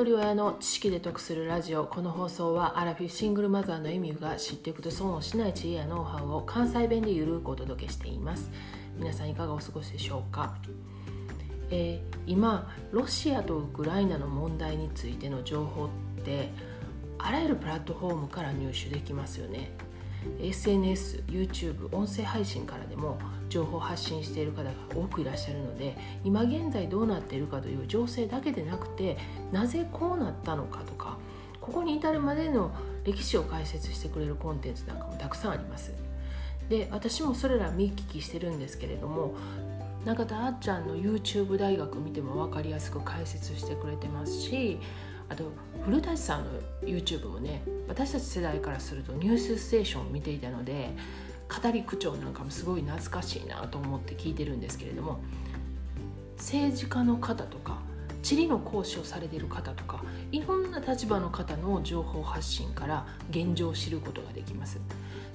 一人親の知識で得するラジオこの放送はアラフィフシングルマザーのエミューが知っていくと損をしない知恵やノウハウを関西弁でゆるくお届けしています。皆さんいかがお過ごしでしょうか、えー、今ロシアとウクライナの問題についての情報ってあらゆるプラットフォームから入手できますよね。SNS、YouTube、音声配信からでも情報発信している方が多くいらっしゃるので今現在どうなっているかという情勢だけでなくてなぜこうなったのかとかここに至るまでの歴史を解説してくれるコンテンツなんかもたくさんあります。で私もそれら見聞きしてるんですけれども中田あっちゃんの YouTube 大学見ても分かりやすく解説してくれてますしあと古舘さんの YouTube もね私たち世代からすると「ニュースステーション」を見ていたので語り口調なんかもすごい懐かしいなと思って聞いてるんですけれども政治家の方とか地理の講師をされてる方とかいろんな立場の方の情報発信から現状を知ることができます。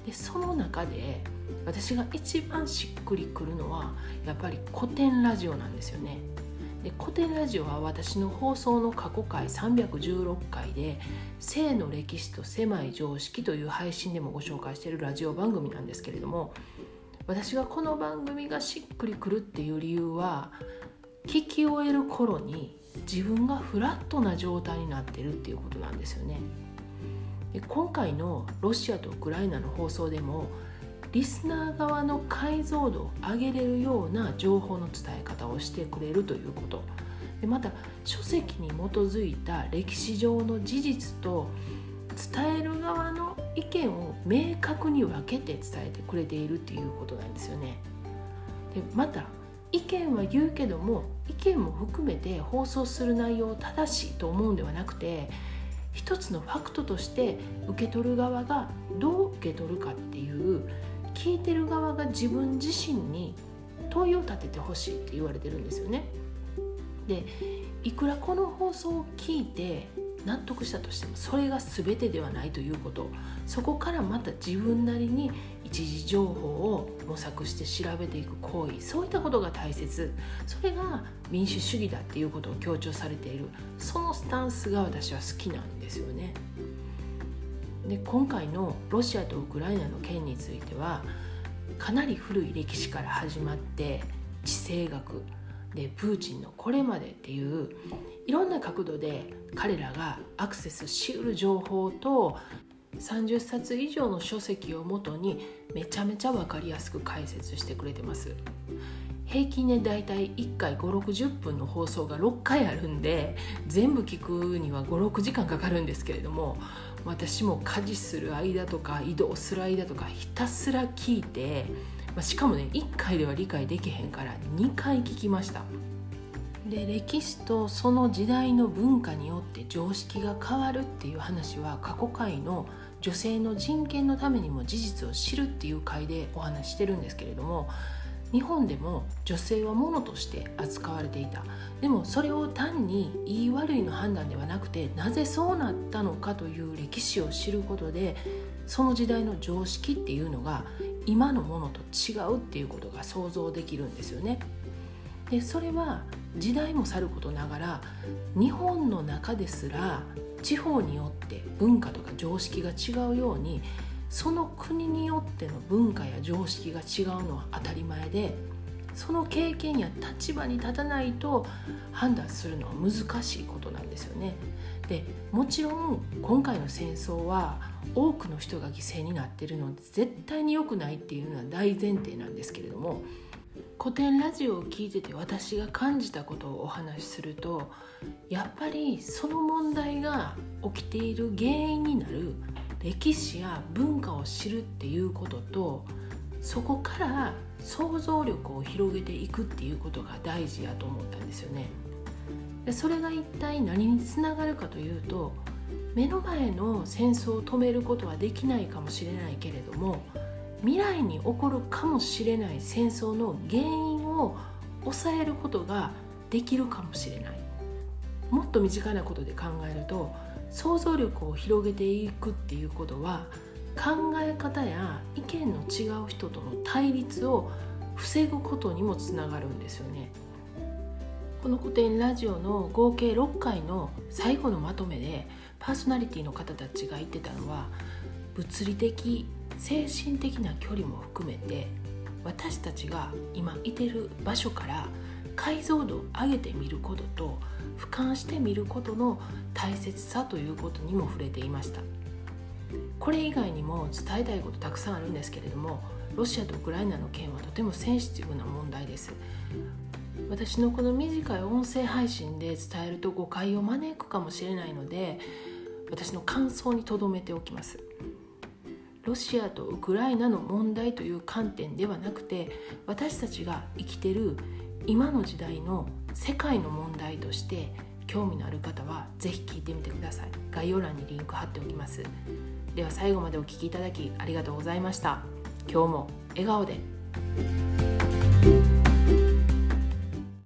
でその中で私が一番しっくりくるのはやっぱり古典ラジオなんですよね。で古典ラジオは私の放送の過去回316回で「性の歴史と狭い常識」という配信でもご紹介しているラジオ番組なんですけれども私がこの番組がしっくりくるっていう理由は聞き終える頃に自分がフラットな状態になってるっていうことなんですよね。で今回のロシアとウクライナの放送でもリスナー側の解像度を上げれるような情報の伝え方をしてくれるということでまた書籍に基づいた歴史上の事実と伝える側の意見を明確に分けて伝えてくれているっていうことなんですよね。でまた意見は言うけども意見も含めて放送する内容を正しいと思うんではなくて一つのファクトとして受け取る側がどう受け取るかっていう聞いてる側が自分自身に問いを立ててほしいって言われてるんですよね。でいくらこの放送を聞いて納得したとしてもそれが全てではないということそこからまた自分なりに一時情報を模索して調べていく行為そういったことが大切それが民主主義だっていうことを強調されているそのスタンスが私は好きなんですよね。で今回のロシアとウクライナの件についてはかなり古い歴史から始まって地政学でプーチンのこれまでっていういろんな角度で彼らがアクセスしうる情報と30冊以上の書籍をもとにめちゃめちゃ分かりやすく解説してくれてます。平均でだいたい1回560分の放送が6回あるんで全部聞くには56時間かかるんですけれども私も家事する間とか移動する間とかひたすら聞いて、まあ、しかもね1回では理解できへんから2回聞きました。で歴史とその時代の文化によって常識が変わるっていう話は過去回の女性の人権のためにも事実を知るっていう回でお話してるんですけれども日本でも女性は物として扱われていたでもそれを単に言い悪いの判断ではなくてなぜそうなったのかという歴史を知ることでその時代の常識っていうのが今のものと違うっていうことが想像できるんですよね。でそれは時代もさることながら日本の中ですら地方によって文化とか常識が違うようにその国によっての文化や常識が違うのは当たり前でその経験や立場に立たないと判断するのは難しいことなんですよね。でもちろん今回の戦争は多くの人が犠牲になってるので絶対に良くないっていうのは大前提なんですけれども古典ラジオを聞いてて私が感じたことをお話しするとやっぱりその問題が起きている原因になる歴史や文化を知るっていうこととそこから想像力を広げていくっていうことが大事やと思ったんですよね。でそれが一体何につながるかというと目の前の戦争を止めることはできないかもしれないけれども未来に起こるかもしれない戦争の原因を抑えることができるかもしれないもっと身近なことで考えると想像力を広げていくっていうことは考え方や意見の違う人との対立を防ぐことにもつながるんですよね。この古典ラジオの合計6回の最後のまとめでパーソナリティの方たちが言ってたのは物理的精神的な距離も含めて私たちが今いてる場所から解像度を上げてみることと俯瞰してみることの大切さということにも触れていました。これ以外にも伝えたいことたくさんあるんですけれどもロシアとウクライナの件はとてもセンシティブな問題です。私のこの短い音声配信で伝えると誤解を招くかもしれないので私の感想にとどめておきます。ロシアとウクライナの問題という観点ではなくて私たちが生きてる今の時代の世界の問題として興味のある方は是非聞いてみてください。概要欄にリンク貼っておきます。では最後までお聴きいただきありがとうございました。今日も笑顔で。